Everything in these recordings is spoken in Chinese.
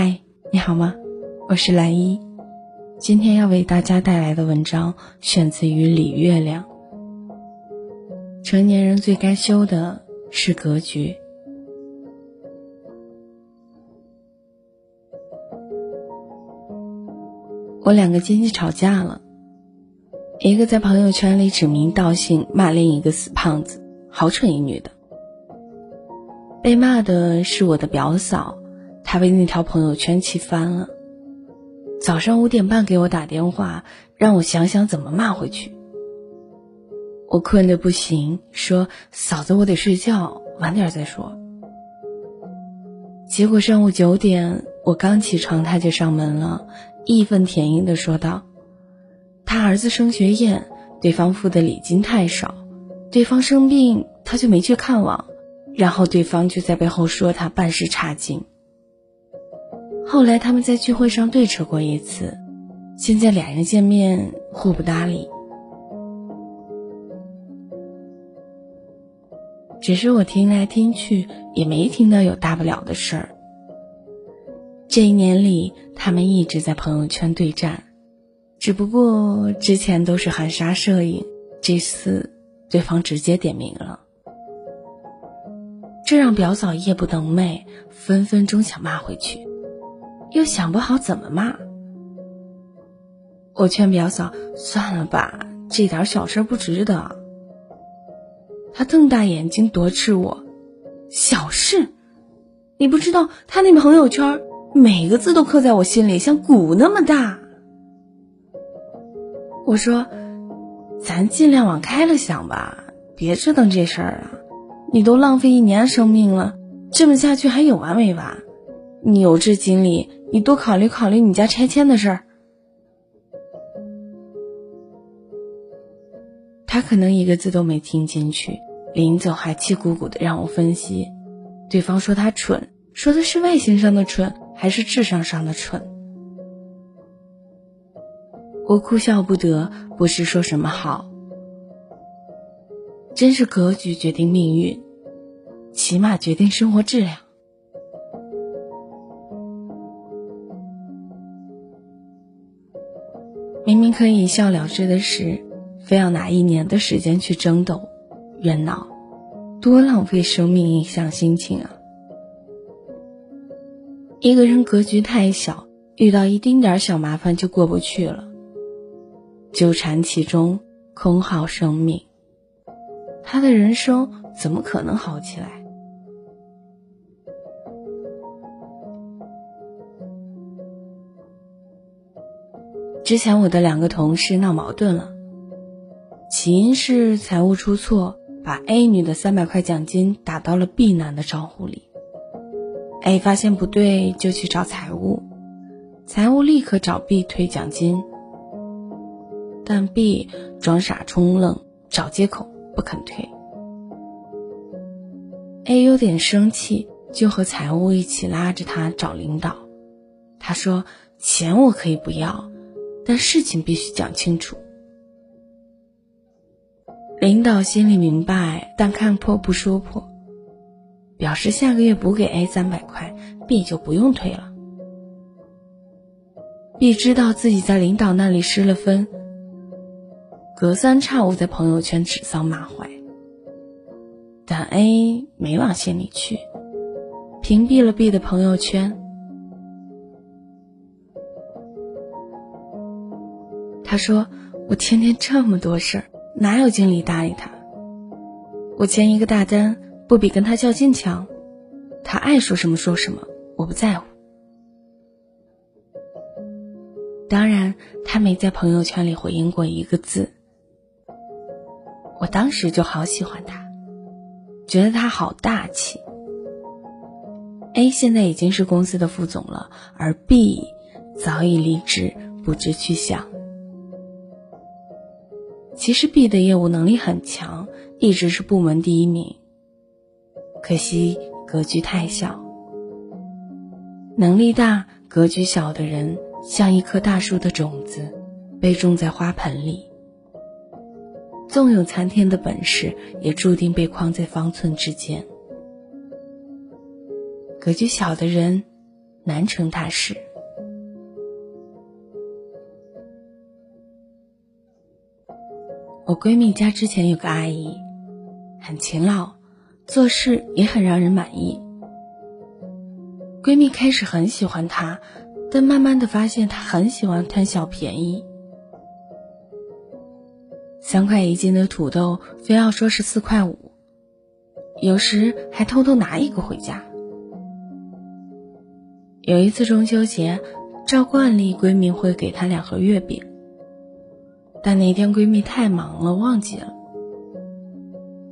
嗨，你好吗？我是蓝一，今天要为大家带来的文章选自于李月亮。成年人最该修的是格局。我两个亲戚吵架了，一个在朋友圈里指名道姓骂另一个死胖子，好蠢一女的。被骂的是我的表嫂，他被那条朋友圈气翻了。早上五点半给我打电话，让我想想怎么骂回去。我困得不行，说：“嫂子，我得睡觉，晚点再说。”结果上午九点，我刚起床，他就上门了，义愤填膺地说道：“他儿子升学宴，对方付的礼金太少，对方生病，他就没去看望。”然后对方就在背后说他办事差劲。后来他们在聚会上对峙过一次，现在两人见面互不搭理。只是我听来听去也没听到有大不了的事儿。这一年里，他们一直在朋友圈对战，只不过之前都是含沙射影，这次对方直接点名了。这让表嫂夜不能寐，分分钟想骂回去，又想不好怎么骂。我劝表嫂算了吧，这点小事不值得。她瞪大眼睛夺斥我：“小事？你不知道他那朋友圈每个字都刻在我心里，像鼓那么大。”我说：“咱尽量往开了想吧，别折腾这事儿了。”你都浪费一年生命了，这么下去还有完没完？你有这精力，你多考虑考虑你家拆迁的事儿。他可能一个字都没听进去，临走还气鼓鼓的让我分析。对方说他蠢，说的是外形上的蠢，还是智商上的蠢？我哭笑不得，不知说什么好。真是格局决定命运，起码决定生活质量。明可以一笑了之的事，非要拿一年的时间去争斗、冤闹，多浪费生命，影响心情啊！一个人格局太小，遇到一丁点小麻烦就过不去了，纠缠其中，空耗生命。他的人生怎么可能好起来？之前我的两个同事闹矛盾了，起因是财务出错，把 A 女的三百块奖金打到了 B 男的账户里。A 发现不对，就去找财务，财务立刻找 B 退奖金，但 B 装傻充愣，找借口。不肯退，A 有点生气，就和财务一起拉着他找领导。他说：“钱我可以不要，但事情必须讲清楚。”领导心里明白，但看破不说破，表示下个月补给 A 三百块，B 就不用退了。B 知道自己在领导那里失了分。隔三差五在朋友圈指桑骂槐，但 A 没往心里去，屏蔽了 B 的朋友圈。他说：“我天天这么多事儿，哪有精力搭理他？我签一个大单，不比跟他较劲强？他爱说什么说什么，我不在乎。当然，他没在朋友圈里回应过一个字。”我当时就好喜欢他，觉得他好大气。A 现在已经是公司的副总了，而 B 早已离职，不知去向。其实 B 的业务能力很强，一直是部门第一名。可惜格局太小，能力大格局小的人像一棵大树的种子，被种在花盆里。纵有参天的本事，也注定被框在方寸之间。格局小的人，难成大事。我闺蜜家之前有个阿姨，很勤劳，做事也很让人满意。闺蜜开始很喜欢她，但慢慢的发现她很喜欢贪小便宜。三块一斤的土豆，非要说是四块五，有时还偷偷拿一个回家。有一次中秋节，照惯例，闺蜜会给她两盒月饼。但那天闺蜜太忙了，忘记了。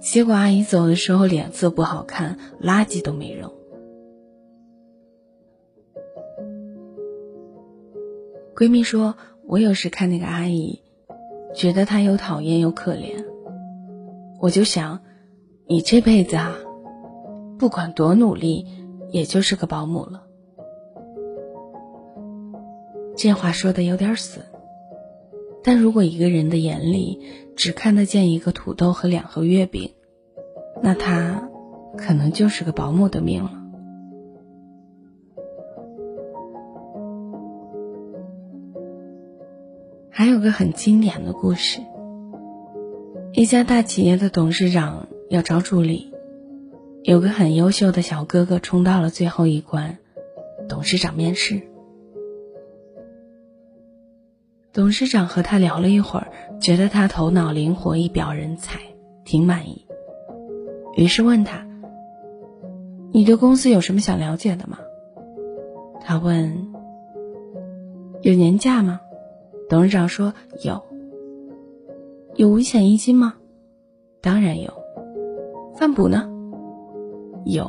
结果阿姨走的时候脸色不好看，垃圾都没扔。闺蜜说：“我有时看那个阿姨，觉得她又讨厌又可怜。我就想，你这辈子啊，不管多努力，也就是个保姆了。”这话说的有点损。但如果一个人的眼里只看得见一个土豆和两盒月饼，那他可能就是个保姆的命了。还有个很经典的故事：一家大企业的董事长要招助理，有个很优秀的小哥哥冲到了最后一关，董事长面试。董事长和他聊了一会儿，觉得他头脑灵活，一表人才，挺满意。于是问他：“你对公司有什么想了解的吗？”他问：“有年假吗？”董事长说：“有。”“有五险一金吗？”“当然有。”“饭补呢？”“有。”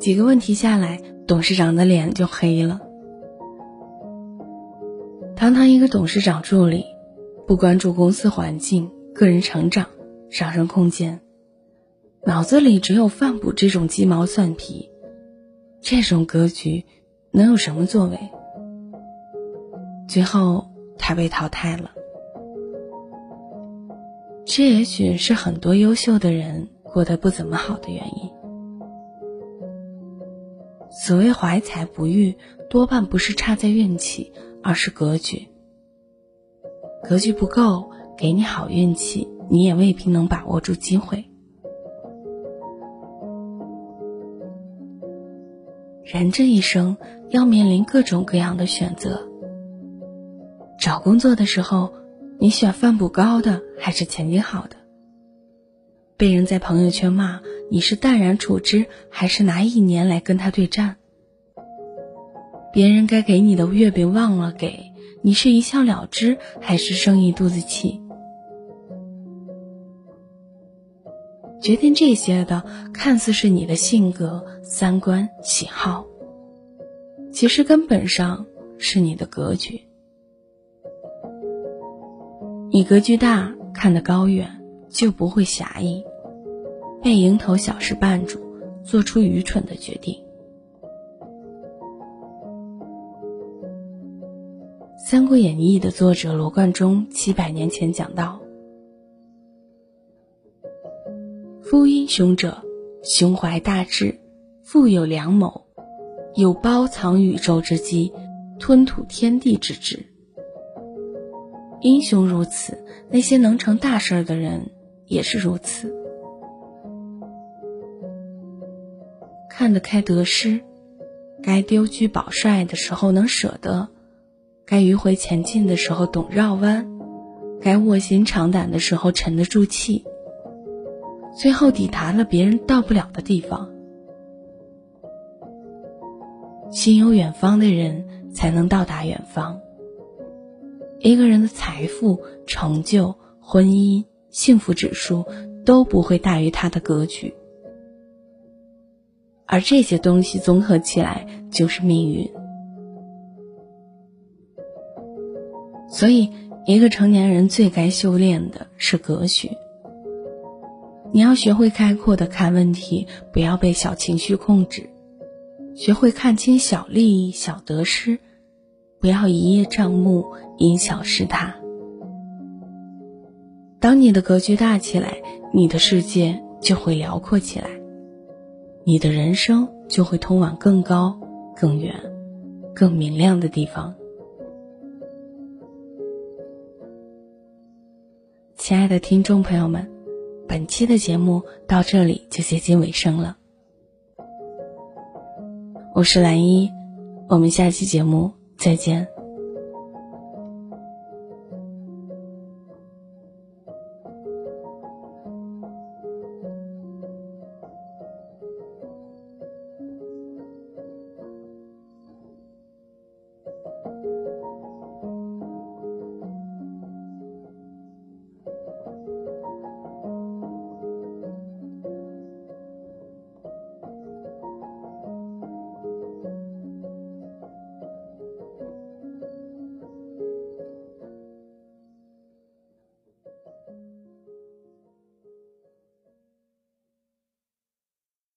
几个问题下来。董事长的脸就黑了。堂堂一个董事长助理，不关注公司环境、个人成长、上升空间，脑子里只有饭补这种鸡毛蒜皮，这种格局能有什么作为？最后他被淘汰了。这也许是很多优秀的人过得不怎么好的原因。所谓怀才不遇，多半不是差在运气，而是格局。格局不够，给你好运气，你也未必能把握住机会。人这一生要面临各种各样的选择。找工作的时候，你选饭补高的还是前景好的？被人在朋友圈骂。你是淡然处之，还是拿一年来跟他对战？别人该给你的月饼忘了给，你是一笑了之，还是生一肚子气？决定这些的，看似是你的性格、三观、喜好，其实根本上是你的格局。你格局大，看得高远，就不会狭义。被蝇头小事绊住，做出愚蠢的决定。《三国演义》的作者罗贯中七百年前讲到：“夫英雄者，胸怀大志，富有良谋，有包藏宇宙之机，吞吐天地之志。英雄如此，那些能成大事的人也是如此。”看得开得失，该丢车保帅的时候能舍得，该迂回前进的时候懂绕弯，该卧薪尝胆的时候沉得住气，最后抵达了别人到不了的地方。心有远方的人才能到达远方。一个人的财富、成就、婚姻、幸福指数都不会大于他的格局。而这些东西综合起来就是命运。所以，一个成年人最该修炼的是格局。你要学会开阔的看问题，不要被小情绪控制；学会看清小利益、小得失，不要一叶障目，因小失大。当你的格局大起来，你的世界就会辽阔起来。你的人生就会通往更高、更远、更明亮的地方。亲爱的听众朋友们，本期的节目到这里就接近尾声了。我是蓝一，我们下期节目再见。